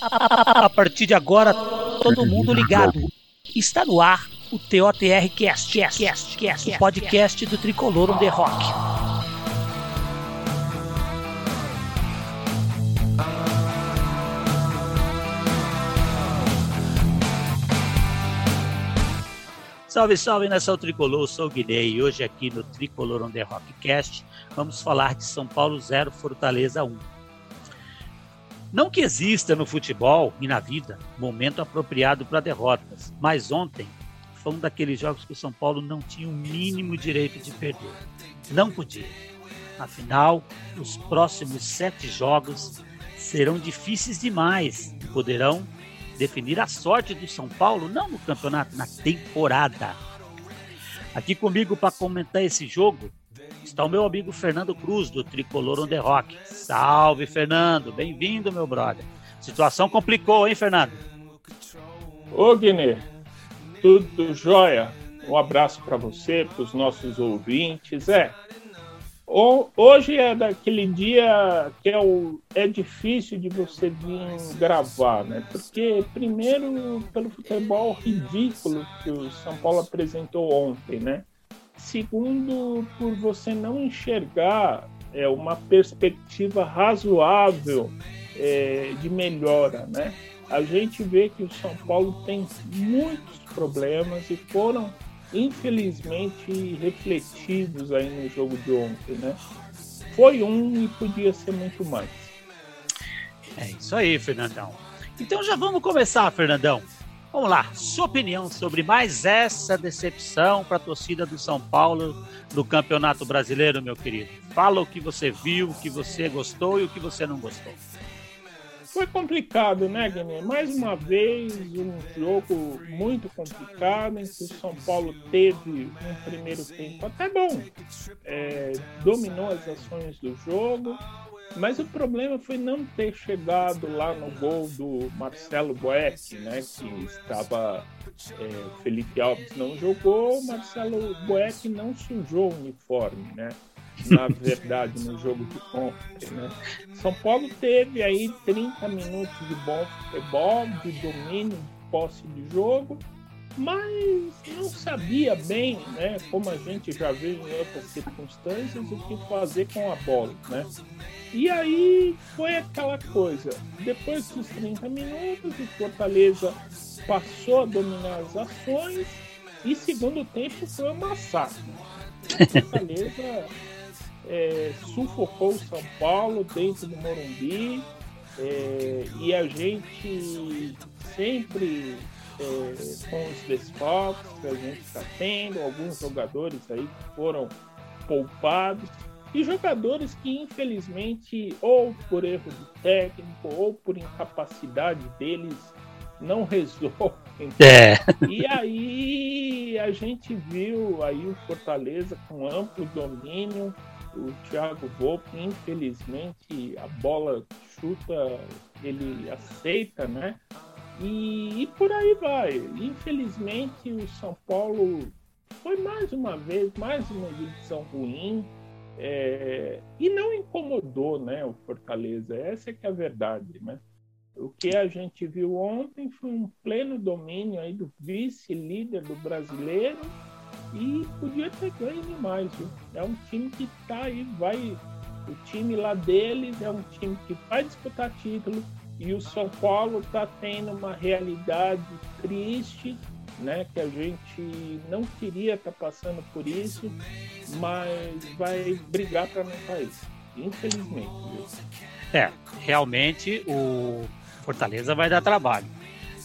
A partir de agora, todo mundo ligado. Está no ar o TOTR Cast, Cast, Cast, Cast, o podcast do Tricolor on the Rock. Salve, salve nação tricolor, sou o Guilherme e hoje aqui no Tricolor on the Rockcast vamos falar de São Paulo 0, Fortaleza 1. Não que exista no futebol e na vida momento apropriado para derrotas, mas ontem foi um daqueles jogos que o São Paulo não tinha o mínimo direito de perder. Não podia. Afinal, os próximos sete jogos serão difíceis demais e poderão definir a sorte do São Paulo, não no campeonato, na temporada. Aqui comigo para comentar esse jogo está o meu amigo Fernando Cruz, do Tricolor on the Rock. Salve, Fernando. Bem-vindo, meu brother. Situação complicou, hein, Fernando? Ô, Guiné, tudo jóia? Um abraço para você, para os nossos ouvintes. É, hoje é daquele dia que é, o, é difícil de você vir gravar, né? Porque, primeiro, pelo futebol ridículo que o São Paulo apresentou ontem, né? Segundo, por você não enxergar é, uma perspectiva razoável é, de melhora, né? A gente vê que o São Paulo tem muitos problemas e foram infelizmente refletidos aí no jogo de ontem, né? Foi um e podia ser muito mais. É isso aí, Fernandão. Então já vamos começar, Fernandão. Vamos lá, sua opinião sobre mais essa decepção para a torcida do São Paulo no Campeonato Brasileiro, meu querido. Fala o que você viu, o que você gostou e o que você não gostou. Foi complicado, né, Guilherme? Mais uma vez, um jogo muito complicado, em que o São Paulo teve um primeiro tempo até bom. É, dominou as ações do jogo, mas o problema foi não ter chegado lá no gol do Marcelo Boeck, né? Que estava. É, Felipe Alves não jogou, Marcelo Boeck não sujou o uniforme, né? Na verdade, no jogo de ontem, né? São Paulo teve aí 30 minutos de bom futebol, de domínio, de posse de jogo, mas não sabia bem, né, como a gente já viu em outras circunstâncias, o que fazer com a bola, né? E aí foi aquela coisa. Depois dos 30 minutos, o Fortaleza passou a dominar as ações e segundo tempo foi um massacre. O Fortaleza é, sufocou o São Paulo dentro do Morumbi é, e a gente sempre é, com os desfalques que a gente está tendo, alguns jogadores aí que foram poupados e jogadores que infelizmente ou por erro de técnico ou por incapacidade deles não resolvem. É. E aí a gente viu aí o Fortaleza com amplo domínio, o Thiago Volpe, infelizmente a bola chuta, ele aceita, né? E, e, por aí vai. Infelizmente, o São Paulo foi mais uma vez, mais uma edição ruim. É, e não incomodou né, o Fortaleza. Essa é que é a verdade. Né? O que a gente viu ontem foi um pleno domínio aí do vice-líder do brasileiro e podia ter ganho demais. Viu? É um time que está aí, vai. O time lá deles é um time que vai disputar título, e o São Paulo está tendo uma realidade triste, né? Que a gente não queria estar tá passando por isso, mas vai brigar para não cair. Infelizmente. Viu? É, realmente o Fortaleza vai dar trabalho.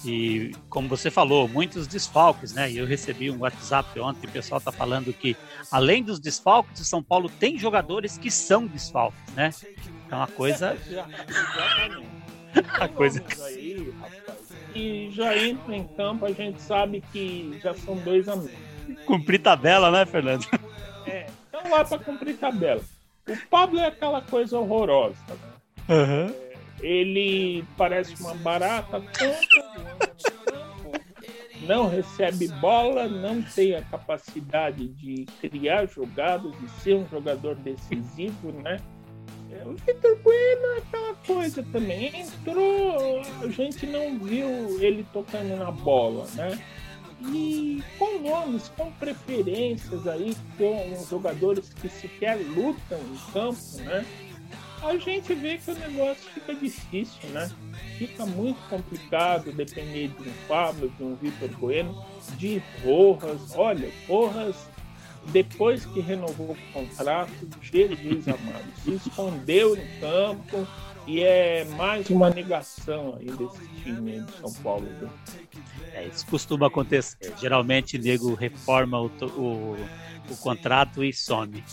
E como você falou, muitos desfalques, né? E eu recebi um WhatsApp ontem, o pessoal está falando que além dos desfalques, o São Paulo tem jogadores que são desfalques, né? Então a coisa. a coisa. Aí, rapaz, e já entra em campo, a gente sabe que já são dois amigos. Cumprir tabela, né, Fernando? É, então lá para cumprir tabela. O Pablo é aquela coisa horrorosa, né? Uhum. É, ele parece uma barata não recebe bola, não tem a capacidade de criar jogadas, de ser um jogador decisivo, né? O Vitor Bueno é aquela coisa também. Entrou, a gente não viu ele tocando na bola, né? E com nomes, com preferências aí, com jogadores que sequer lutam em campo, né? A gente vê que o negócio fica difícil, né? Fica muito complicado depender de um Pablo, de um Vitor Bueno, de Rojas. Olha, Rojas depois que renovou o contrato, Jesus amado, se escondeu em campo e é mais uma negação aí desse time de São Paulo. É, isso costuma acontecer. Geralmente, nego reforma o, o, o contrato e some.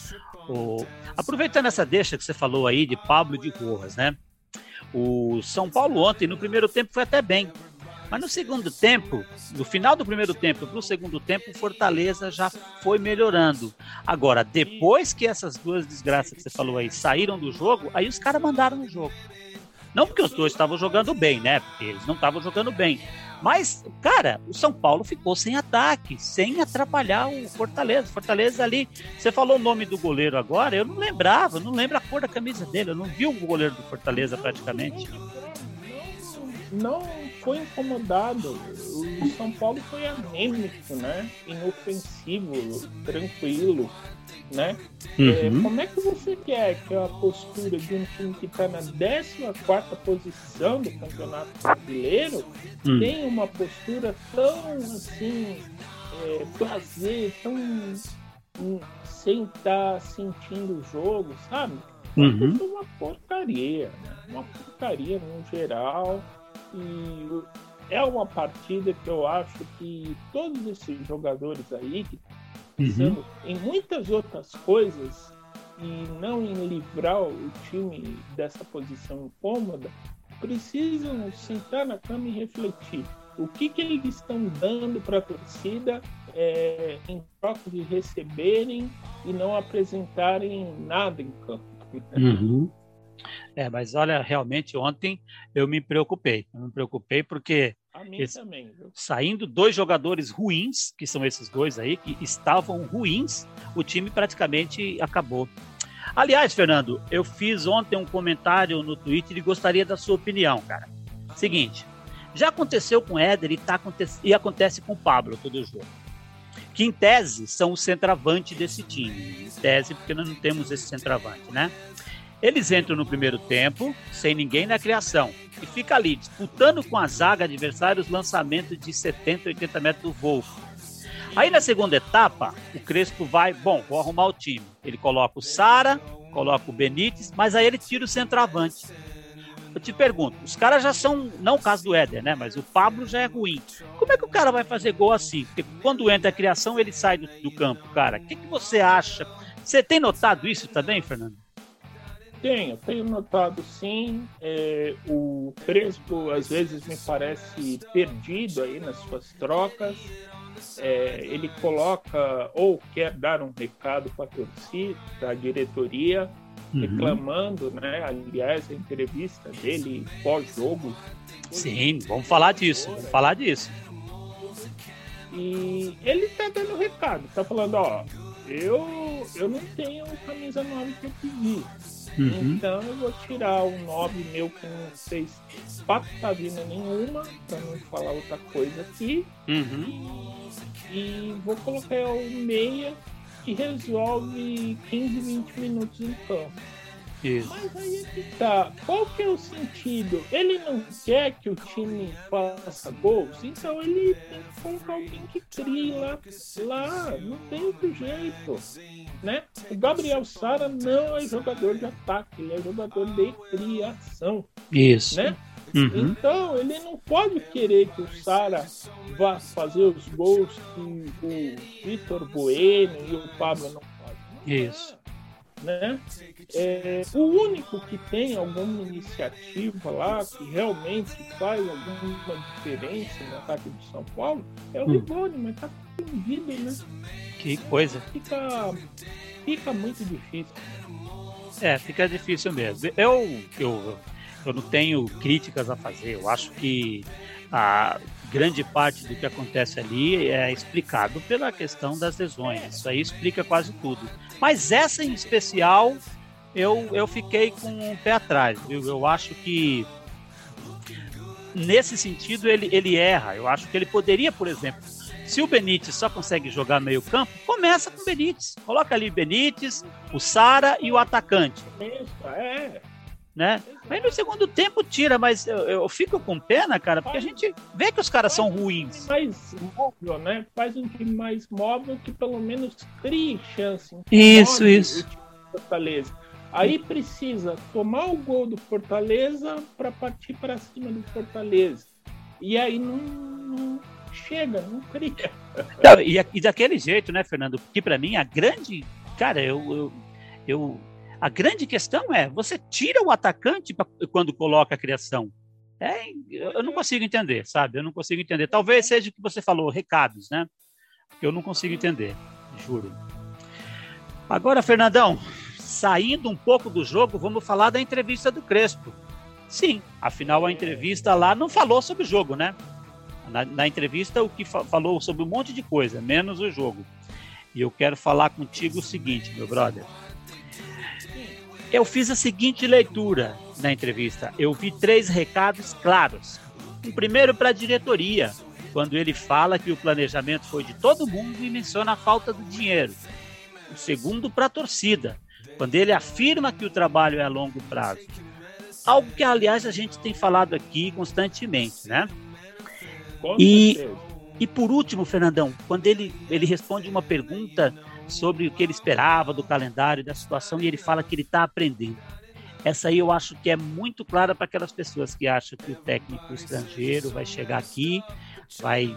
O... Aproveitando essa deixa que você falou aí de Pablo de Rojas, né? O São Paulo ontem, no primeiro tempo, foi até bem. Mas no segundo tempo, no final do primeiro tempo para o segundo tempo, o Fortaleza já foi melhorando. Agora, depois que essas duas desgraças que você falou aí saíram do jogo, aí os caras mandaram no jogo. Não porque os dois estavam jogando bem, né? Porque eles não estavam jogando bem. Mas, cara, o São Paulo ficou sem ataque, sem atrapalhar o Fortaleza. Fortaleza ali, você falou o nome do goleiro agora, eu não lembrava, eu não lembro a cor da camisa dele, eu não vi o goleiro do Fortaleza praticamente. Não foi incomodado. O São Paulo foi anêmico, né? Inofensivo, tranquilo, né? É, uhum. É, como é que você quer que a postura de um time que está na 14 posição do Campeonato Brasileiro uhum. tenha uma postura tão assim, é, prazer, tão um, sem estar tá sentindo o jogo, sabe? Uhum. Uma porcaria, né? uma porcaria no geral. E é uma partida que eu acho que todos esses jogadores aí, que uhum. em muitas outras coisas e não em livrar o time dessa posição incômoda, precisam sentar na cama e refletir. O que, que eles estão dando para a torcida é, em troca de receberem e não apresentarem nada em campo? Uhum. É, mas olha, realmente ontem eu me preocupei. Eu me preocupei porque esse, também, saindo dois jogadores ruins, que são esses dois aí, que estavam ruins, o time praticamente acabou. Aliás, Fernando, eu fiz ontem um comentário no Twitter e gostaria da sua opinião, cara. Seguinte, já aconteceu com o Éder e, tá, e acontece com o Pablo todo jogo. Que em tese são o centroavante desse time. Em tese, porque nós não temos esse centroavante, né? Eles entram no primeiro tempo, sem ninguém na criação, e fica ali disputando com a zaga adversária os lançamentos de 70, 80 metros do voo. Aí na segunda etapa, o Crespo vai, bom, vou arrumar o time. Ele coloca o Sara, coloca o Benítez, mas aí ele tira o centroavante. Eu te pergunto, os caras já são, não o caso do Éder, né? Mas o Pablo já é ruim. Como é que o cara vai fazer gol assim? Porque quando entra a criação, ele sai do, do campo, cara. O que, que você acha? Você tem notado isso também, Fernando? Tenho, tenho notado sim. É, o Crespo às vezes me parece perdido aí nas suas trocas. É, ele coloca ou quer dar um recado para a torcida, para a diretoria, uhum. reclamando, né? Aliás, a entrevista dele pós-jogo. Sim, vamos falar disso, vamos falar disso. E ele está dando recado, está falando, ó, eu, eu não tenho camisa nova que eu pedi. Uhum. Então eu vou tirar o 9 meu que não fez patavina nenhuma, para não falar outra coisa aqui. Uhum. E, e vou colocar o meia que resolve 15, 20 minutos em campo. Isso. Mas aí é que tá. Qual que é o sentido? Ele não quer que o time faça gols, então ele tem que colocar alguém que crie lá. lá. Não tem outro jeito. Né? O Gabriel Sara não é jogador de ataque, ele é jogador de criação. Isso. Né? Uhum. Então, ele não pode querer que o Sara vá fazer os gols que o Vitor Bueno e o Pablo não fazem. Isso né? É, o único que tem alguma iniciativa lá, que realmente faz alguma diferença no ataque do São Paulo, é o hum. Mas tá perdido, né? Que coisa. Fica, fica muito difícil. É, fica difícil mesmo. Eu, eu, eu não tenho críticas a fazer. Eu acho que a grande parte do que acontece ali é explicado pela questão das lesões. Isso aí explica quase tudo. Mas essa em especial eu, eu fiquei com o um pé atrás, viu? Eu acho que nesse sentido ele, ele erra. Eu acho que ele poderia, por exemplo, se o Benítez só consegue jogar meio campo, começa com o Benítez. Coloca ali o Benítez, o Sara e o atacante. Isso, é. Né? Aí no segundo tempo tira, mas eu, eu, fico com pena, cara, porque a gente vê que os caras são ruins. Mais móvel, né? Faz um time mais móvel que pelo menos crie chance. Isso, isso. Fortaleza. Aí precisa tomar o gol do Fortaleza para partir para cima do Fortaleza. E aí não, não chega, não cria. Não, e, e, daquele jeito, né, Fernando? Porque para mim a grande. Cara, eu, eu, eu, A grande questão é: você tira o atacante pra, quando coloca a criação. É, eu não consigo entender, sabe? Eu não consigo entender. Talvez seja o que você falou, recados, né? Eu não consigo entender, juro. Agora, Fernandão, saindo um pouco do jogo, vamos falar da entrevista do Crespo. Sim, afinal a entrevista lá não falou sobre o jogo, né? Na, na entrevista o que fa falou sobre um monte de coisa, menos o jogo. E eu quero falar contigo o seguinte, meu brother. Eu fiz a seguinte leitura na entrevista. Eu vi três recados claros. Um primeiro para a diretoria, quando ele fala que o planejamento foi de todo mundo e menciona a falta do dinheiro. O segundo para a torcida, quando ele afirma que o trabalho é a longo prazo. Algo que, aliás, a gente tem falado aqui constantemente, né? E, e por último, Fernandão, quando ele, ele responde uma pergunta sobre o que ele esperava do calendário, da situação, e ele fala que ele está aprendendo. Essa aí eu acho que é muito clara para aquelas pessoas que acham que o técnico estrangeiro vai chegar aqui, vai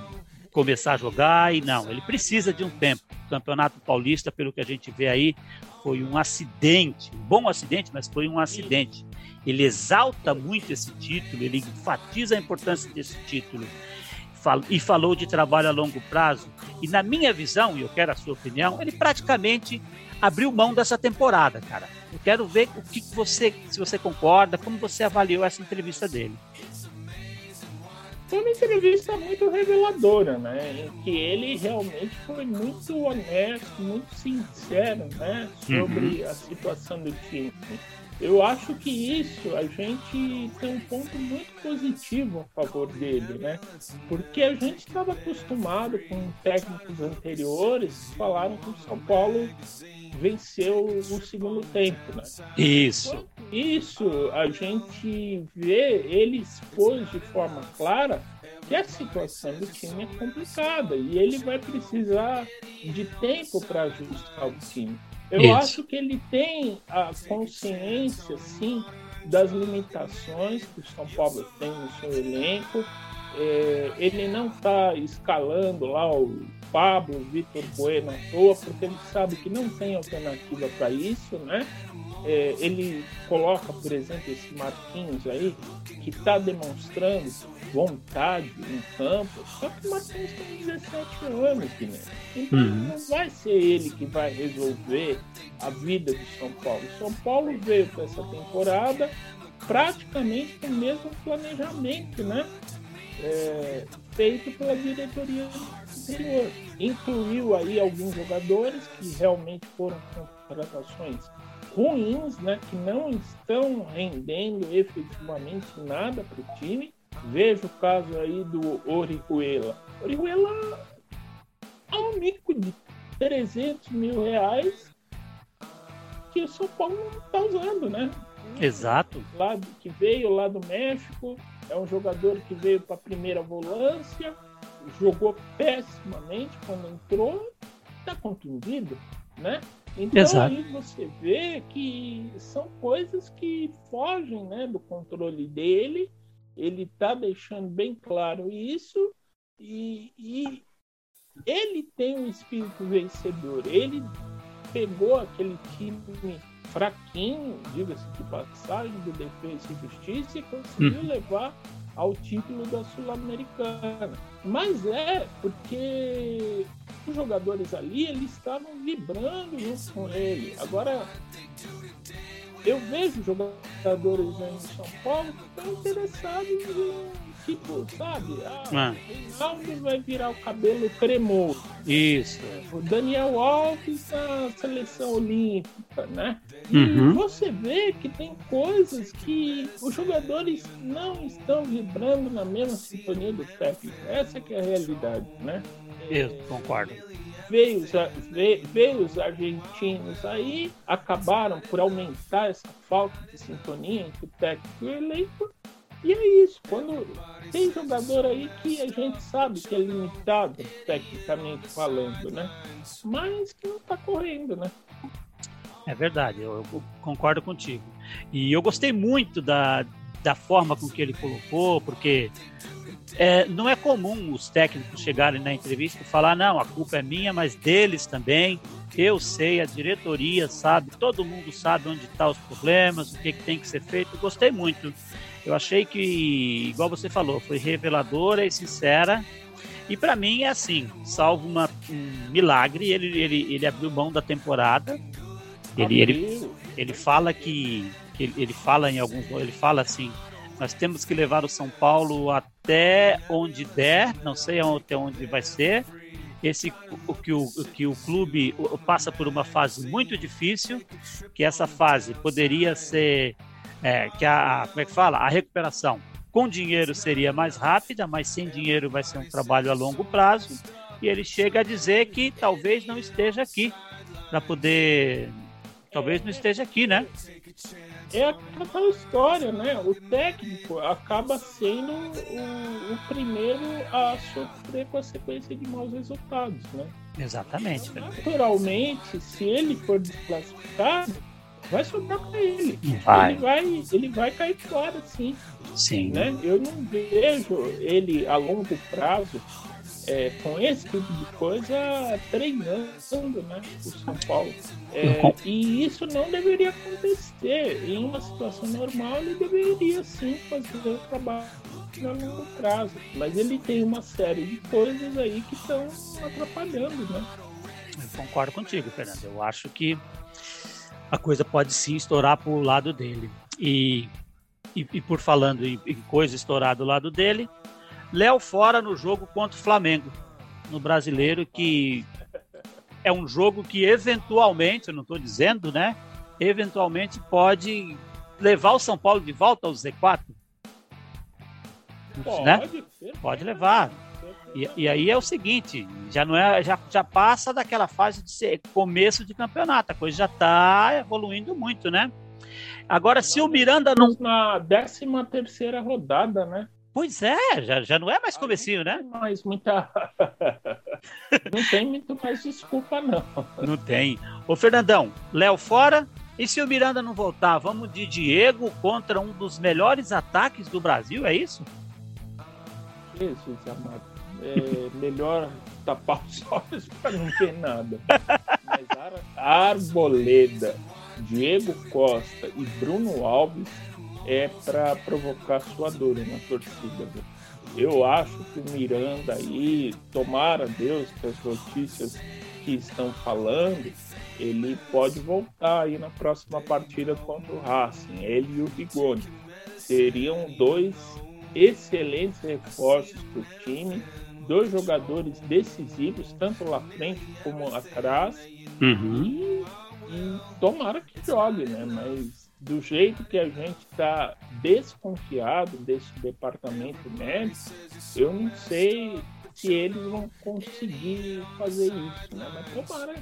começar a jogar e não, ele precisa de um tempo. O Campeonato Paulista, pelo que a gente vê aí, foi um acidente, um bom acidente, mas foi um acidente. Ele exalta muito esse título, ele enfatiza a importância desse título e falou de trabalho a longo prazo. E na minha visão, e eu quero a sua opinião, ele praticamente abriu mão dessa temporada, cara. Eu quero ver o que você, se você concorda, como você avaliou essa entrevista dele. Foi uma entrevista muito reveladora, né? Em que ele realmente foi muito honesto, muito sincero, né? Sobre uhum. a situação do time. Eu acho que isso a gente tem um ponto muito positivo a favor dele, né? Porque a gente estava acostumado com técnicos anteriores que falaram que o São Paulo venceu o segundo tempo, né? Isso. Isso a gente vê, ele expôs de forma clara que a situação do time é complicada e ele vai precisar de tempo para ajustar o time. Eu Isso. acho que ele tem a consciência, sim, das limitações que o São Paulo tem no seu elenco. É, ele não está escalando lá o Pablo, o Vitor Bueno à toa, porque ele sabe que não tem alternativa para isso, né? É, ele coloca, por exemplo, esse Marquinhos aí, que está demonstrando vontade em campo, só que o Marquinhos tem 17 anos, Guilherme. Então uhum. não vai ser ele que vai resolver a vida do São Paulo. São Paulo veio para essa temporada praticamente com o mesmo planejamento, né? É, feito pela diretoria anterior. Incluiu aí alguns jogadores que realmente foram contratações ruins, né, que não estão rendendo efetivamente nada para o time. Veja o caso aí do Orihuela. Orihuela é um mico de 300 mil reais que o São Paulo não está usando, né? Exato. Lá, que veio lá do México, é um jogador que veio para a primeira volância, jogou pessimamente quando entrou, está contundido, né? Então Exato. aí você vê que são coisas que fogem né, do controle dele. Ele está deixando bem claro isso e, e ele tem um espírito vencedor. Ele pegou aquele time fraquinho, diga-se de passagem, do Defesa e Justiça e conseguiu hum. levar ao título da Sul-Americana. Mas é porque os jogadores ali eles estavam vibrando junto com ele. Agora, eu vejo jogadores aí no São Paulo que estão interessados em, tipo, sabe? Ah, ah. o vai virar o cabelo cremoso. Isso. O Daniel Alves na seleção olímpica. né? Uhum. E você vê que tem coisas que os jogadores não estão vibrando na mesma sintonia do técnico. Essa que é a realidade, né? Eu concordo. Veio os, veio, os argentinos aí, acabaram por aumentar essa falta de sintonia entre o técnico e o elenco. E é isso, quando tem jogador aí que a gente sabe que é limitado, tecnicamente falando, né? Mas que não tá correndo, né? É verdade, eu, eu concordo contigo. E eu gostei muito da, da forma com que ele colocou, porque é, não é comum os técnicos chegarem na entrevista e falar: não, a culpa é minha, mas deles também. Eu sei, a diretoria sabe, todo mundo sabe onde estão tá os problemas, o que, que tem que ser feito. Eu gostei muito. Eu achei que, igual você falou, foi reveladora e sincera. E para mim é assim, salvo uma, um milagre, ele, ele, ele abriu mão da temporada. Ele, ele, ele fala que, que ele, ele fala em alguns, ele fala assim, nós temos que levar o São Paulo até onde der, não sei até onde vai ser. Esse o que o, que o clube passa por uma fase muito difícil, que essa fase poderia ser é, que a como é que fala a recuperação com dinheiro seria mais rápida, mas sem dinheiro vai ser um trabalho a longo prazo. E ele chega a dizer que talvez não esteja aqui para poder, talvez não esteja aqui, né? É aquela história, né? O técnico acaba sendo o, o, primeiro a sofrer com a sequência de maus resultados, né? Exatamente. Naturalmente, se ele for desclassificado, vai sobrar para ele. Vai. Ele vai, ele vai cair fora, sim. Sim. Né? Eu não vejo ele a longo prazo é, com esse tipo de coisa treinando né, o São Paulo. É, e isso não deveria acontecer. Em uma situação normal, ele deveria sim fazer o trabalho a longo prazo. Mas ele tem uma série de coisas aí que estão atrapalhando, né? Eu concordo contigo, Fernando. Eu acho que a coisa pode sim estourar para o lado dele. E, e, e por falando em, em coisa estourar do lado dele, Léo fora no jogo contra o Flamengo, no brasileiro, que é um jogo que eventualmente, eu não estou dizendo, né? Eventualmente pode levar o São Paulo de volta ao Z4. Pode, né? pode levar. E, e, aí é o seguinte, já não é, já, já passa daquela fase de ser começo de campeonato, a coisa já está evoluindo muito, né? Agora, se o Miranda não. Na 13 terceira rodada, né? Pois é, já, já não é mais comecinho, né? Mas muita. não tem muito mais desculpa, não. Não tem. Ô, Fernandão, Léo fora. E se o Miranda não voltar, vamos de Diego contra um dos melhores ataques do Brasil, é isso? Jesus amado. É melhor tapar os olhos para não ver nada. Mas Arboleda, Diego Costa e Bruno Alves é para provocar sua dor na torcida. Eu acho que o Miranda aí, tomara Deus que as notícias que estão falando, ele pode voltar aí na próxima partida contra o Racing, ele e o Rigoni. Seriam dois excelentes reforços para o time, dois jogadores decisivos, tanto lá frente como atrás. Uhum. E, e tomara que jogue, né? Mas do jeito que a gente está desconfiado desse departamento médico, eu não sei se eles vão conseguir fazer isso, né? Mas tomara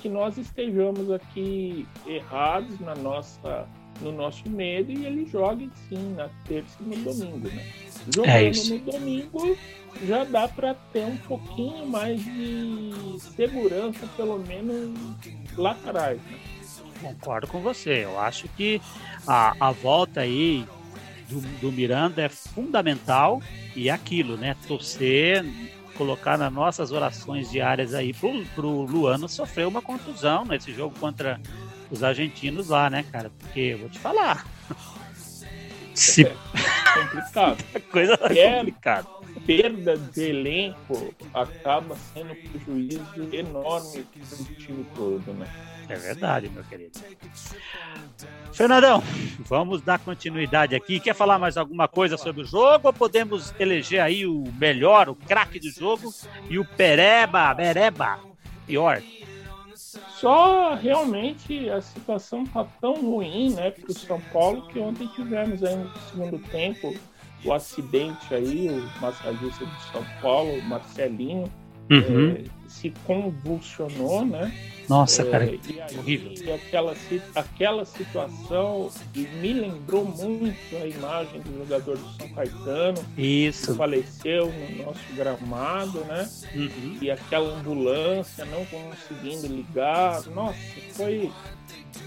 que nós estejamos aqui errados na nossa, no nosso medo e eles joguem sim na terça e no domingo, né? Jogando é no domingo já dá para ter um pouquinho mais de segurança, pelo menos lá atrás, né? Concordo com você. Eu acho que a, a volta aí do, do Miranda é fundamental e é aquilo, né? Torcer, colocar nas nossas orações diárias aí pro, pro Luano sofrer uma contusão nesse jogo contra os argentinos lá, né, cara? Porque eu vou te falar. Se... É complicado. Coisa é complicada. Perda de elenco acaba sendo um prejuízo enorme para o time todo, né? É verdade, meu querido. Fernandão, vamos dar continuidade aqui. Quer falar mais alguma coisa sobre o jogo ou podemos eleger aí o melhor, o craque do jogo e o Pereba, Bereba, pior? Só realmente a situação tá tão ruim, né, para o São Paulo que ontem tivemos aí no segundo tempo o acidente aí, o massagista de São Paulo, Marcelinho, uhum. é, se convulsionou, né? Nossa, cara, é, e aí, horrível. E aquela, aquela situação me lembrou muito a imagem do jogador do São Caetano. Isso. Que faleceu no nosso gramado, né? Uhum. E aquela ambulância não conseguindo ligar. Nossa, foi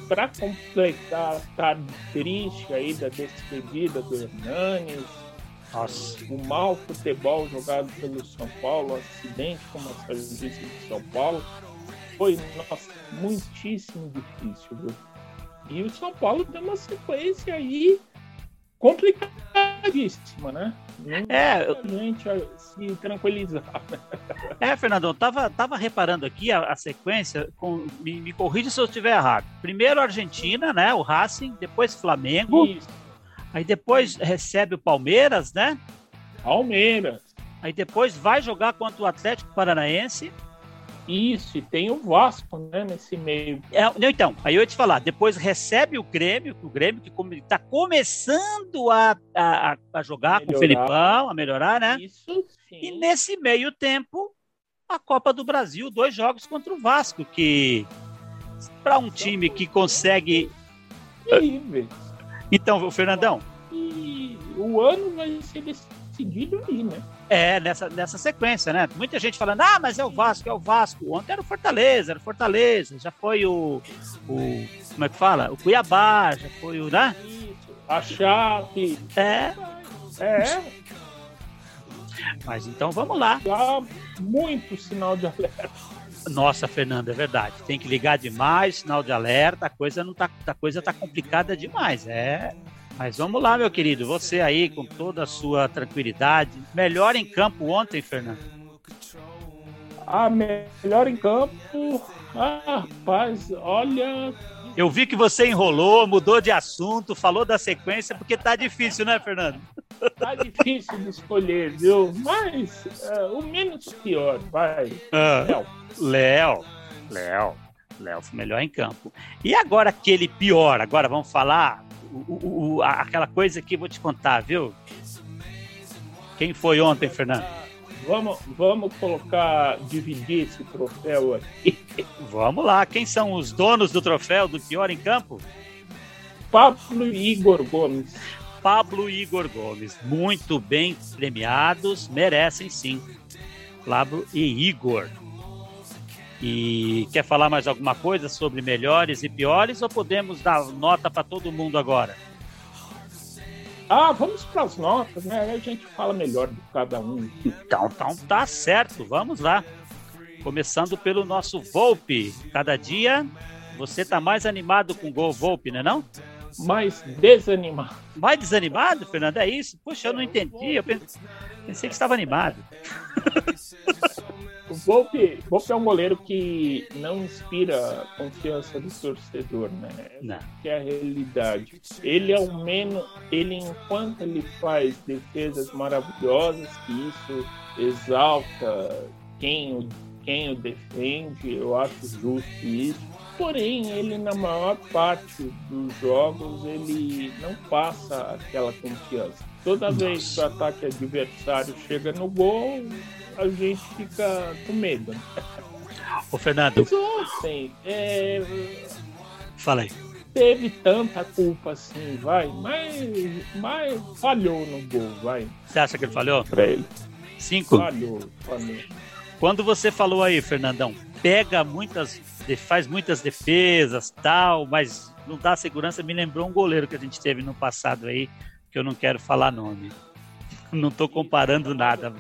para completar a tarde triste aí da despedida do Hernanes, nossa. O mau futebol jogado pelo São Paulo, o acidente como a justiça de São Paulo, foi nossa, muitíssimo difícil. Viu? E o São Paulo tem uma sequência aí complicadíssima, né? Não é, a gente se tranquilizar. É, Fernando, eu tava, tava reparando aqui a, a sequência, com, me, me corrija se eu estiver errado. Primeiro Argentina, né? O Racing, depois Flamengo. Isso Aí depois recebe o Palmeiras, né? Palmeiras. Aí depois vai jogar contra o Atlético Paranaense. Isso, e tem o Vasco, né, nesse meio. É, então, aí eu ia te falar, depois recebe o Grêmio, o Grêmio que está começando a, a, a jogar melhorar. com o Felipão, a melhorar, né? Isso, sim. E nesse meio tempo, a Copa do Brasil, dois jogos contra o Vasco, que para um time que consegue... Terríveis. Então, Fernandão. E o ano vai ser decidido aí, né? É, nessa, nessa sequência, né? Muita gente falando, ah, mas é o Vasco, é o Vasco. Ontem era o Fortaleza, era o Fortaleza, já foi o. o como é que fala? O Cuiabá, já foi o. Né? A Chape. É. É. Mas então vamos lá. Dá muito sinal de alerta. Nossa, Fernanda, é verdade. Tem que ligar demais, sinal de alerta, a coisa não tá, a coisa tá complicada demais. É. Mas vamos lá, meu querido. Você aí com toda a sua tranquilidade. Melhor em campo ontem, Fernando? Ah, melhor em campo. Ah, rapaz, olha. Eu vi que você enrolou, mudou de assunto, falou da sequência, porque tá difícil, né, Fernando? Tá difícil de escolher, viu? Mas uh, o menos pior, vai. Ah. Léo. Léo. Léo. Léo foi melhor em campo. E agora aquele pior, agora vamos falar o, o, aquela coisa que eu vou te contar, viu? Quem foi ontem, Fernando? Vamos, vamos colocar, dividir esse troféu aqui. Vamos lá, quem são os donos do troféu do pior em campo? Pablo e Igor Gomes. Pablo e Igor Gomes, muito bem premiados, merecem sim. Pablo e Igor. E quer falar mais alguma coisa sobre melhores e piores ou podemos dar nota para todo mundo agora? Ah, vamos para as notas, né? Aí a gente fala melhor de cada um. Então, então tá certo, vamos lá. Começando pelo nosso Volpe. Cada dia você tá mais animado com o gol Volpe, né não? Mais desanimado. Mais desanimado, Fernando? É isso? Puxa, eu não entendi. Eu pensei que estava animado. O Volpe, Volpe é um goleiro que não inspira confiança do torcedor, né? Não. Que é a realidade. Ele é o menos. Ele, enquanto ele faz defesas maravilhosas, que isso exalta quem o, quem o defende, eu acho justo isso. Porém, ele na maior parte dos jogos ele não passa aquela confiança. Toda Nossa. vez que o ataque adversário chega no gol, a gente fica com medo. Ô, Fernando. ontem, é... Fala aí. Teve tanta culpa assim, vai, mas, mas falhou no gol, vai. Você acha que ele falhou? Pra ele. Cinco? Falhou, falhou. Quando você falou aí, Fernandão, pega muitas, faz muitas defesas, tal, mas não dá segurança, me lembrou um goleiro que a gente teve no passado aí, que eu não quero falar nome. Não tô comparando nada.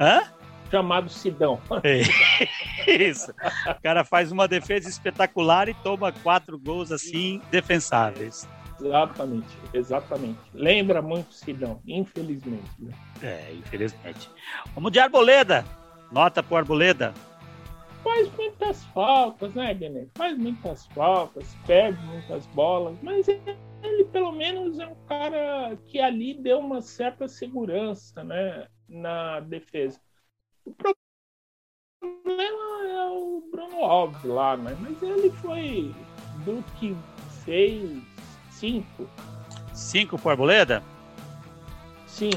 Hã? chamado Sidão. É, isso. O cara faz uma defesa espetacular e toma quatro gols assim defensáveis. Exatamente, exatamente. Lembra muito Sidão, infelizmente. Né? É, infelizmente. Vamos de Arboleda. Nota pro Arboleda. Faz muitas faltas, né, Bené? Faz muitas faltas, perde muitas bolas, mas ele pelo menos é um cara que ali deu uma certa segurança, né, na defesa. O problema é o Bruno Alves lá, né? Mas ele foi do que fez cinco. Cinco por Arboleda? Sim.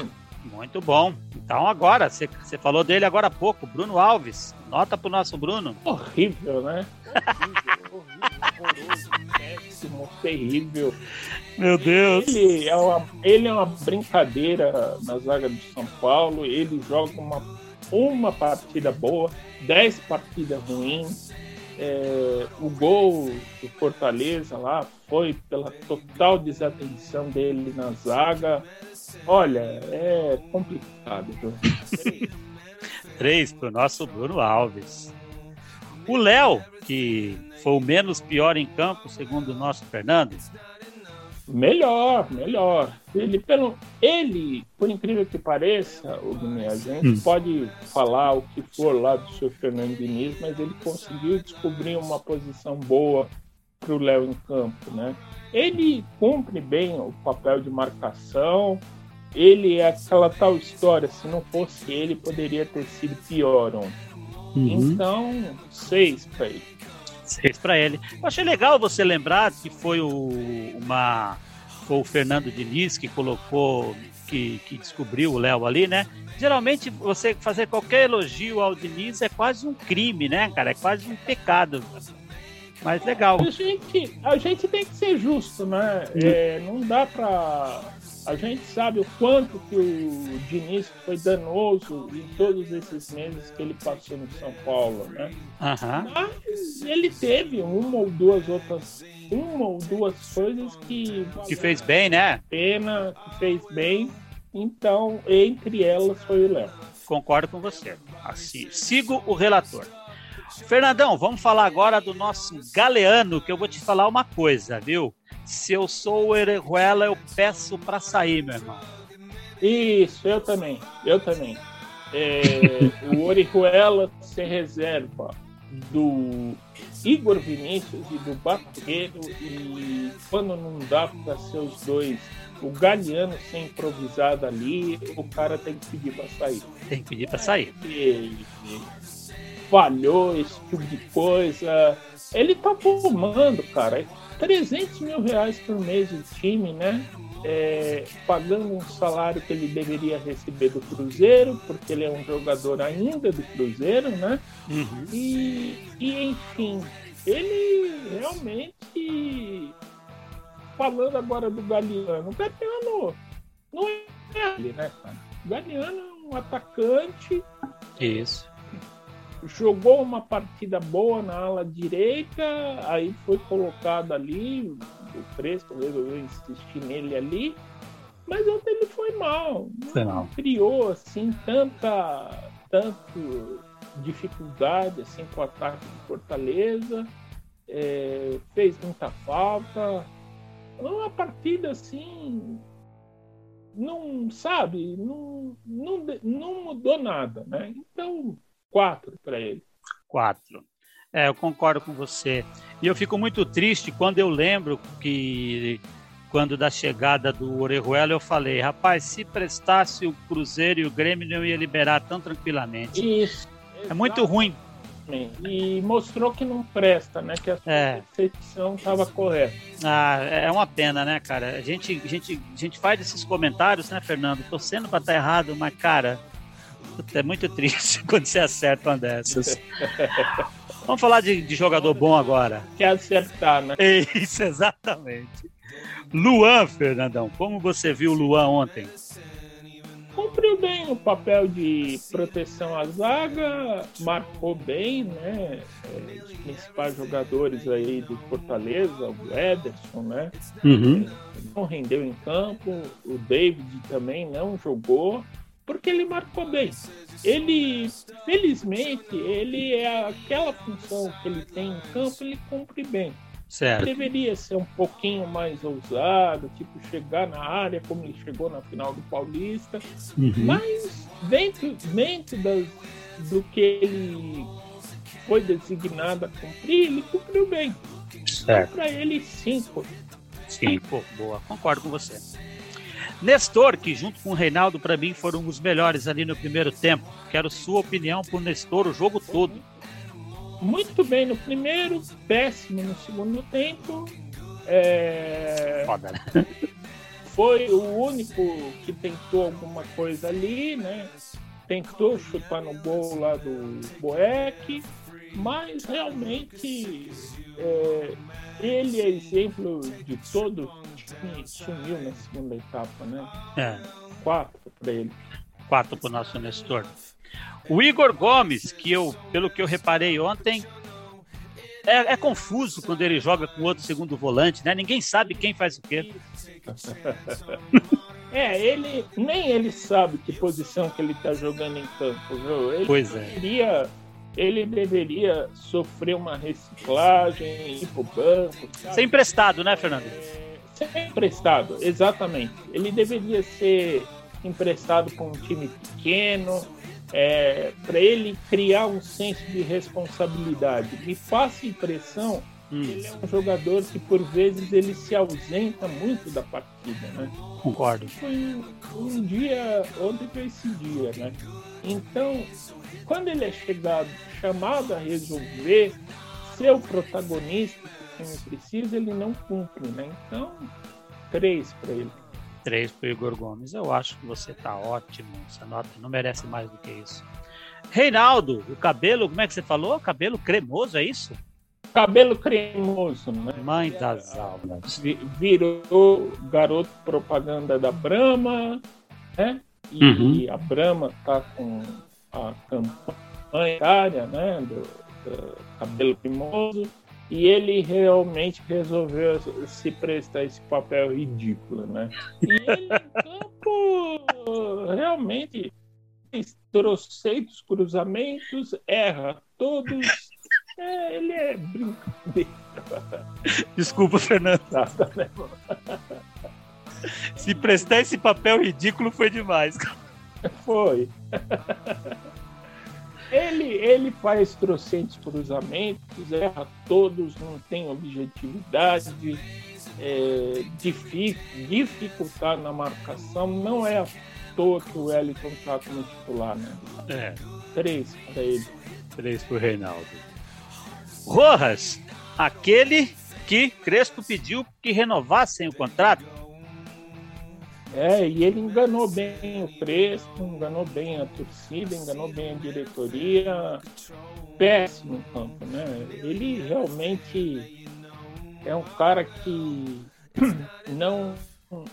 Muito bom. Então agora, você falou dele agora há pouco, Bruno Alves. Nota pro nosso Bruno. Horrível, né? Horrível, horrível, horroroso, péssimo, terrível. Meu Deus. Ele é, uma, ele é uma brincadeira na zaga do São Paulo. Ele joga uma, uma partida boa, dez partidas ruins. É, o gol do Fortaleza lá foi pela total desatenção dele na zaga. Olha, é complicado. Três para o nosso Bruno Alves. O Léo, que foi o menos pior em campo, segundo o nosso Fernando. Melhor, melhor. Ele, pelo, ele por incrível que pareça, o Guilherme, a gente hum. pode falar o que for lá do seu Fernando Diniz, mas ele conseguiu descobrir uma posição boa para o Léo em campo, né? Ele cumpre bem o papel de marcação, ele é aquela tal história, se não fosse ele, poderia ter sido pior ontem. Uhum. Então, seis para ele. Seis para ele. Eu achei legal você lembrar que foi o, uma, foi o Fernando Diniz que colocou, que, que descobriu o Léo ali, né? Geralmente, você fazer qualquer elogio ao Diniz é quase um crime, né, cara? É quase um pecado. Mas legal. A gente, a gente tem que ser justo, né? Hum. É, não dá para a gente sabe o quanto que o Diniz foi danoso em todos esses meses que ele passou no São Paulo, né? Uhum. Mas ele teve uma ou duas outras, uma ou duas coisas que que fez bem, né? Pena, que fez bem. Então, entre elas foi o Léo. Concordo com você. Assim, sigo o relator. Fernandão, vamos falar agora do nosso Galeano, que eu vou te falar uma coisa, viu? Se eu sou o Erejuela, eu peço para sair, meu irmão. Isso, eu também. Eu também. É, o Orihuela sem reserva do Igor Vinícius e do Barreiro e quando não dá para ser os dois, o Galeano ser improvisado ali, o cara tem que pedir para sair. Tem que pedir para sair. Ele falhou, esse tipo de coisa. Ele tá formando, cara. 300 mil reais por mês de time, né? É, pagando um salário que ele deveria receber do Cruzeiro, porque ele é um jogador ainda do Cruzeiro, né? Uhum. E, e, enfim, ele realmente. Falando agora do Galeano, o Galeano não é ele, né, cara? O Galeano é um atacante. Isso jogou uma partida boa na ala direita, aí foi colocado ali, o Crespo resolveu insistir nele ali, mas ontem ele foi mal. Mal. criou assim tanta, tanto dificuldade assim com o ataque de Fortaleza, é, fez muita falta. Uma partida assim não sabe, não, não, não mudou nada, né? Então Quatro para ele. Quatro. É, eu concordo com você. E eu fico muito triste quando eu lembro que, quando da chegada do Orejuela, eu falei, rapaz, se prestasse o Cruzeiro e o Grêmio não ia liberar tão tranquilamente. Isso. É muito ruim. E mostrou que não presta, né? Que a é. percepção estava correta. Ah, é uma pena, né, cara? A gente, a gente, a gente faz esses comentários, né, Fernando? Torcendo para estar tá errado, mas, cara, é muito triste quando você acerta uma dessas. Vamos falar de, de jogador bom agora. Quer acertar, né? Isso, exatamente. Luan, Fernandão, como você viu o Luan ontem? Cumpriu bem o papel de proteção à zaga, marcou bem, né? É, os principais jogadores aí do Fortaleza, o Ederson, né? Uhum. Não rendeu em campo, o David também não jogou porque ele marcou bem. Ele, felizmente, ele é aquela função que ele tem em campo, ele cumpre bem. Certo. Deveria ser um pouquinho mais ousado, tipo chegar na área como ele chegou na final do Paulista, uhum. mas dentro, dentro das, do que ele foi designado a cumprir, ele cumpriu bem. Certo. Para ele cinco. Cinco, boa, concordo com você. Nestor, que junto com o Reinaldo, para mim, foram os melhores ali no primeiro tempo. Quero sua opinião por Nestor o jogo todo. Muito bem no primeiro, péssimo no segundo tempo. É... Foda, né? Foi o único que tentou alguma coisa ali, né? Tentou chutar no gol lá do Boeck, mas realmente é, ele é exemplo de todo time sumiu na segunda etapa, né? É. Quatro para ele. Quatro para o nosso Nestor. O Igor Gomes, que eu, pelo que eu reparei ontem, é, é, confuso quando ele joga com outro segundo volante, né? Ninguém sabe quem faz o quê. é, ele nem ele sabe que posição que ele está jogando em campo, viu? Ele pois é. Deveria, ele deveria sofrer uma reciclagem, ir pro banco. Sabe? Ser emprestado, né, Fernando? É, ser emprestado, exatamente. Ele deveria ser emprestado para um time pequeno, é, para ele criar um senso de responsabilidade. Me passa a impressão hum. que ele é um jogador que por vezes ele se ausenta muito da partida, né? Concordo. Foi um dia, ontem foi esse dia, né? Então, quando ele é chegado, chamado a resolver, ser o protagonista que o precisa, ele não cumpre, né? Então, três para ele. 3 para o Igor Gomes. Eu acho que você está ótimo. Essa nota não merece mais do que isso. Reinaldo, o cabelo, como é que você falou? Cabelo cremoso, é isso? Cabelo cremoso, né? Mãe das almas. Virou garoto propaganda da Brahma, né? E uhum. a Brahma tá com a campanha né? Do, do cabelo cremoso e ele realmente resolveu se prestar esse papel ridículo, né? E ele, campo, realmente troceitos cruzamentos, erra todos. É, ele é brincadeira. Desculpa, Fernando. Tá, tá se prestar esse papel ridículo foi demais. Foi. Ele, ele faz trocentos cruzamentos, erra todos, não tem objetividade, é, dificultar na marcação. Não é à toa que o Wellington está como titular, né? É. Três para ele. Três para o Reinaldo. Rojas, aquele que Crespo pediu que renovassem o contrato. É, e ele enganou bem o Crespo, enganou bem a torcida, enganou bem a diretoria. Péssimo campo, né? Ele realmente é um cara que não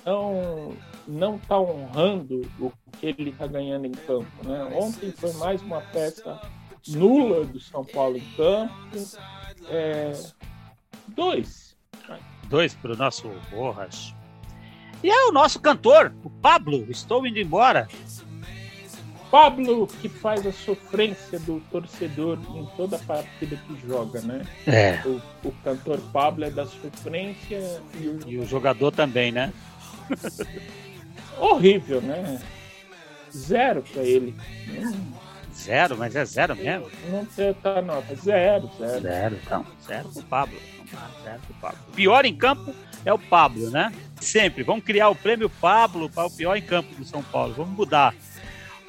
não não está honrando o que ele está ganhando em campo, né? Ontem foi mais uma peça nula do São Paulo em campo. É, dois. Dois para o nosso Borras. E é o nosso cantor, o Pablo, Estou Indo Embora. Pablo que faz a sofrência do torcedor em toda partida que joga, né? É. O, o cantor Pablo é da sofrência e o, e o jogador também, né? Horrível, né? Zero para ele. Zero, mas é zero mesmo? Não tem tá nota. Zero, zero. Zero, então. Zero pro Pablo. Zero pro Pablo. Pior em campo é o Pablo, né? Sempre. Vamos criar o prêmio Pablo para o pior em campo do São Paulo. Vamos mudar.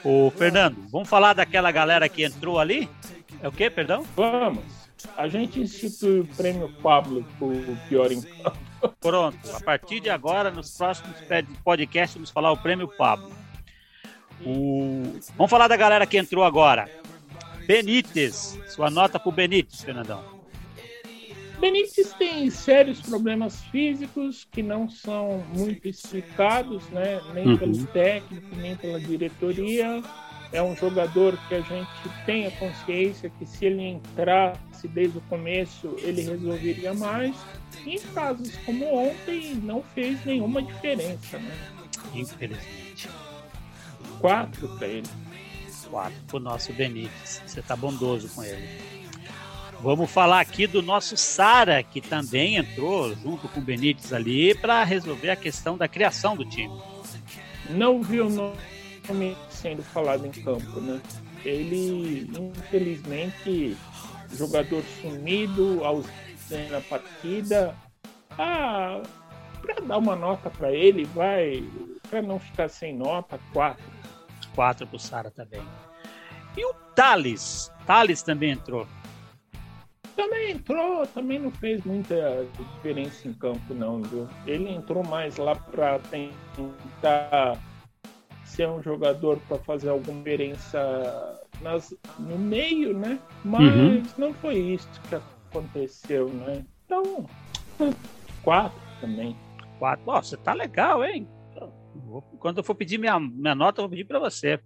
Ô, Fernando, vamos falar daquela galera que entrou ali? É o quê, perdão? Vamos. A gente institui o prêmio Pablo para o pior em campo. Pronto. A partir de agora, nos próximos podcasts, vamos falar o prêmio Pablo. O... Vamos falar da galera que entrou agora. Benítez. Sua nota para o Benítez, Fernandão. Benítez tem sérios problemas físicos que não são muito explicados, né? nem uhum. pelo técnico, nem pela diretoria. É um jogador que a gente tem a consciência que se ele entrasse desde o começo, ele resolveria mais. E em casos como ontem, não fez nenhuma diferença. Né? Infelizmente. Quatro para ele. Quatro para o nosso Benítez. Você está bondoso com ele. Vamos falar aqui do nosso Sara, que também entrou junto com o Benítez ali para resolver a questão da criação do time. Não viu o nome sendo falado em campo, né? Ele, infelizmente, jogador sumido, ausente na partida. Ah, para dar uma nota para ele, vai para não ficar sem nota, quatro. Quatro pro Sara também. E o Thales? Thales também entrou. Também entrou, também não fez muita diferença em campo, não, viu? Ele entrou mais lá para tentar ser um jogador para fazer alguma diferença nas, no meio, né? Mas uhum. não foi isso que aconteceu, né? Então, quatro também. Quatro. Ó, você tá legal, hein? Quando eu for pedir minha, minha nota, eu vou pedir para você.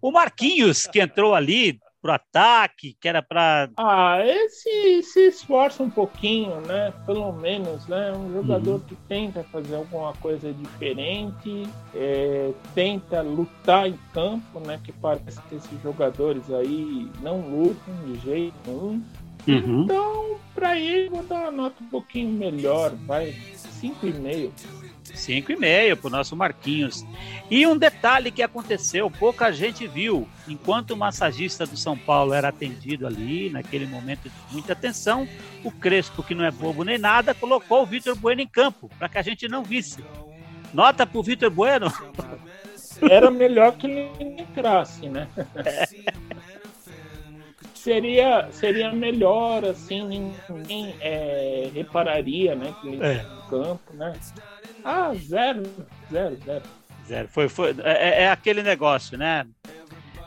O Marquinhos, que entrou ali pro ataque, que era para Ah, esse se esforça um pouquinho, né? Pelo menos, né? Um jogador uhum. que tenta fazer alguma coisa diferente, é, tenta lutar em campo, né? Que parece que esses jogadores aí não lutam de jeito nenhum. Uhum. Então, para ele, vou dar uma nota um pouquinho melhor, vai 5,5. 5,5 para o nosso Marquinhos. E um detalhe que aconteceu, pouca gente viu. Enquanto o massagista do São Paulo era atendido ali, naquele momento de muita atenção, o Crespo, que não é bobo nem nada, colocou o Vitor Bueno em campo, para que a gente não visse. Nota para o Vitor Bueno? Era melhor que ele entrasse, né? É. seria, seria melhor, assim, ninguém é, repararia, né? Que ele é. no campo, né? Ah, zero, zero, zero. Zero. Foi, foi, é, é, é aquele negócio, né,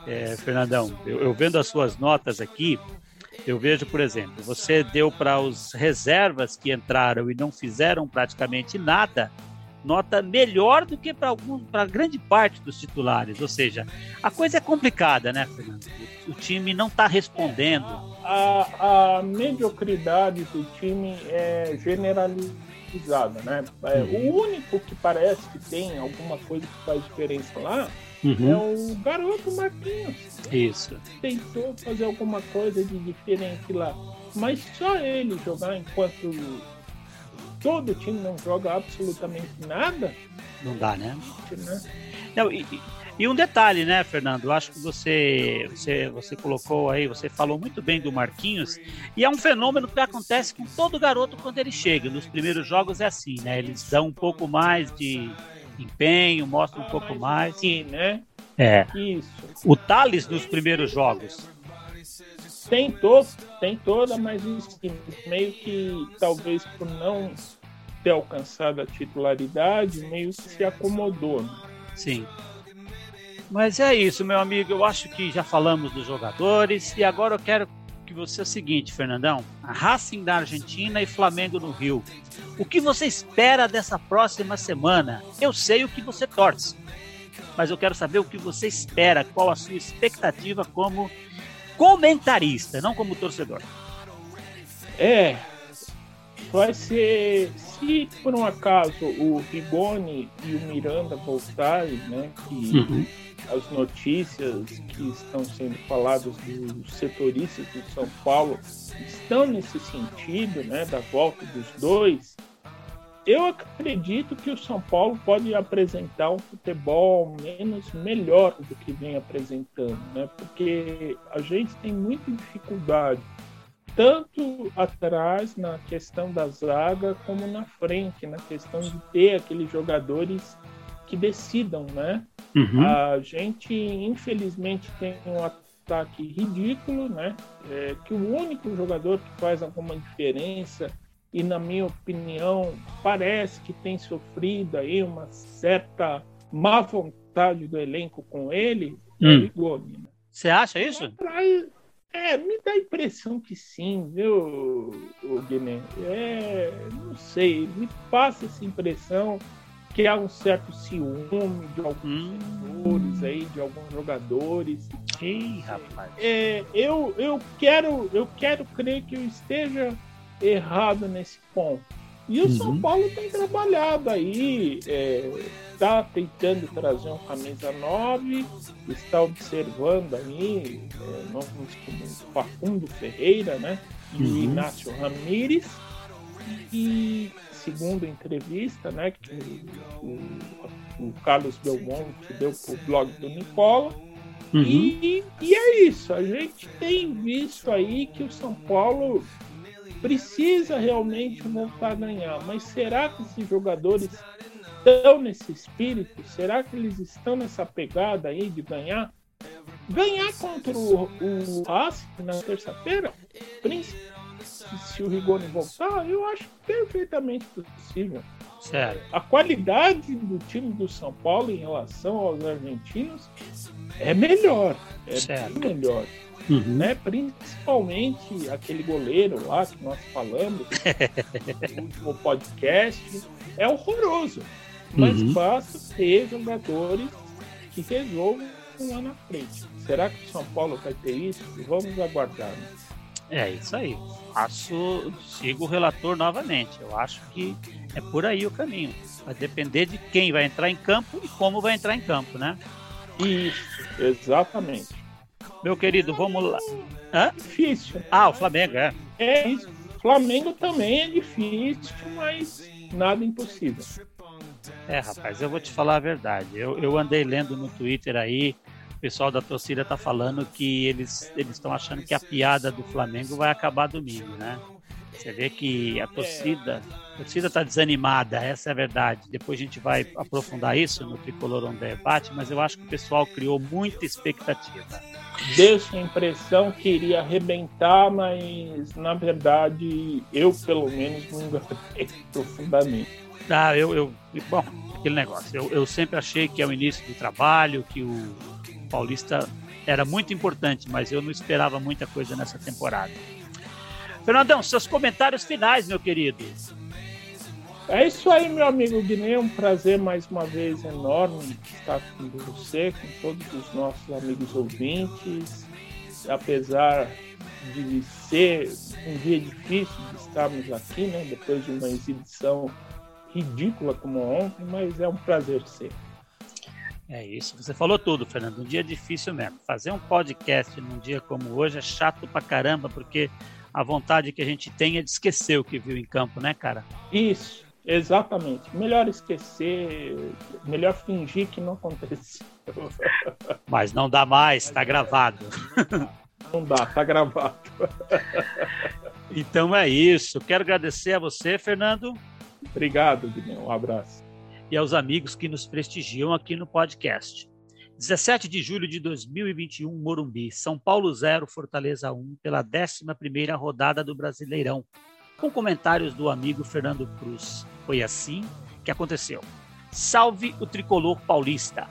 é, Fernandão? Eu, eu, vendo as suas notas aqui, eu vejo, por exemplo, você deu para os reservas que entraram e não fizeram praticamente nada, nota melhor do que para algum para grande parte dos titulares. Ou seja, a coisa é complicada, né, Fernando? O, o time não está respondendo. A, a mediocridade do time é generalizada né? É, uhum. O único que parece que tem alguma coisa que faz diferença lá uhum. é o garoto Marquinhos. Isso. Tentou fazer alguma coisa de diferente lá. Mas só ele jogar enquanto todo o time não joga absolutamente nada. Não dá, né? né? Não, e, e um detalhe, né, Fernando? Eu acho que você, você, você colocou aí, você falou muito bem do Marquinhos, e é um fenômeno que acontece com todo garoto quando ele chega. Nos primeiros jogos é assim, né? Eles dão um pouco mais de empenho, mostram um pouco mais. Sim, né? É. Isso. O Thales nos primeiros jogos. Tentou, tem toda, mas meio que talvez por não ter alcançado a titularidade, meio que se acomodou. Né? Sim. Mas é isso, meu amigo. Eu acho que já falamos dos jogadores e agora eu quero que você é o seguinte, Fernandão: a Racing da Argentina e Flamengo no Rio. O que você espera dessa próxima semana? Eu sei o que você torce, mas eu quero saber o que você espera, qual a sua expectativa como comentarista, não como torcedor. É, vai ser se por um acaso o Rigoni e o Miranda voltarem, né, que uhum as notícias que estão sendo faladas dos setoristas do São Paulo estão nesse sentido, né, da volta dos dois. Eu acredito que o São Paulo pode apresentar um futebol menos melhor do que vem apresentando, né? Porque a gente tem muita dificuldade tanto atrás na questão da zaga como na frente, na questão de ter aqueles jogadores que decidam, né? Uhum. A gente, infelizmente, tem um ataque ridículo, né? É, que o único jogador que faz alguma diferença e, na minha opinião, parece que tem sofrido aí uma certa má vontade do elenco com ele, é hum. é o né? Você acha isso? É, me dá a impressão que sim, viu, Guilherme? É, não sei, me passa essa impressão que há um certo ciúme de alguns hum. setores aí, de alguns jogadores. Ei, rapaz. É, eu, eu, quero, eu quero crer que eu esteja errado nesse ponto. E o uhum. São Paulo tem trabalhado aí, está é, tentando trazer um camisa 9, está observando aí é, nomes como Facundo Ferreira, né? E uhum. o Inácio Ramírez. E segunda entrevista, né, que o, o Carlos Belmonte deu para o blog do Nicola. Uhum. E, e é isso, a gente tem visto aí que o São Paulo precisa realmente voltar a ganhar, mas será que esses jogadores estão nesse espírito? Será que eles estão nessa pegada aí de ganhar? Ganhar contra o, o Racing na terça-feira, se o Rigoni voltar, eu acho perfeitamente possível. Sério. A qualidade do time do São Paulo em relação aos argentinos é melhor. É certo. melhor. Uhum. Né? Principalmente aquele goleiro lá que nós falamos no último podcast. É horroroso. Mas uhum. basta ter jogadores que resolvam lá na frente. Será que o São Paulo vai ter isso? Vamos aguardar. Né? É isso aí. Faço, sigo o relator novamente. Eu acho que é por aí o caminho. Vai depender de quem vai entrar em campo e como vai entrar em campo, né? Isso, exatamente. Meu querido, vamos lá. Hã? Difícil. Ah, o Flamengo, é. É isso. Flamengo também é difícil, mas nada impossível. É, rapaz, eu vou te falar a verdade. Eu, eu andei lendo no Twitter aí, pessoal da torcida tá falando que eles estão achando que a piada do Flamengo vai acabar domingo, né? Você vê que a torcida, a torcida está desanimada, essa é a verdade. Depois a gente vai aprofundar isso no Tricolor on Debate, mas eu acho que o pessoal criou muita expectativa. Deu-se a impressão que iria arrebentar, mas na verdade eu pelo menos não gostei profundamente. Ah, eu, eu. Bom, aquele negócio. Eu, eu sempre achei que é o início do trabalho, que o Paulista era muito importante, mas eu não esperava muita coisa nessa temporada. Fernandão, seus comentários finais, meu querido. É isso aí, meu amigo Guiné. Um prazer mais uma vez enorme estar com você, com todos os nossos amigos ouvintes. Apesar de ser um dia difícil de estarmos aqui, né? Depois de uma exibição ridícula como ontem, mas é um prazer ser. É isso, você falou tudo, Fernando. Um dia difícil mesmo. Fazer um podcast num dia como hoje é chato pra caramba, porque a vontade que a gente tem é de esquecer o que viu em campo, né, cara? Isso, exatamente. Melhor esquecer, melhor fingir que não aconteceu. Mas não dá mais, tá gravado. Não dá, tá gravado. Então é isso. Quero agradecer a você, Fernando. Obrigado, Guilherme. Um abraço. E aos amigos que nos prestigiam aqui no podcast. 17 de julho de 2021, Morumbi, São Paulo 0, Fortaleza 1, pela 11ª rodada do Brasileirão, com comentários do amigo Fernando Cruz. Foi assim que aconteceu. Salve o tricolor paulista!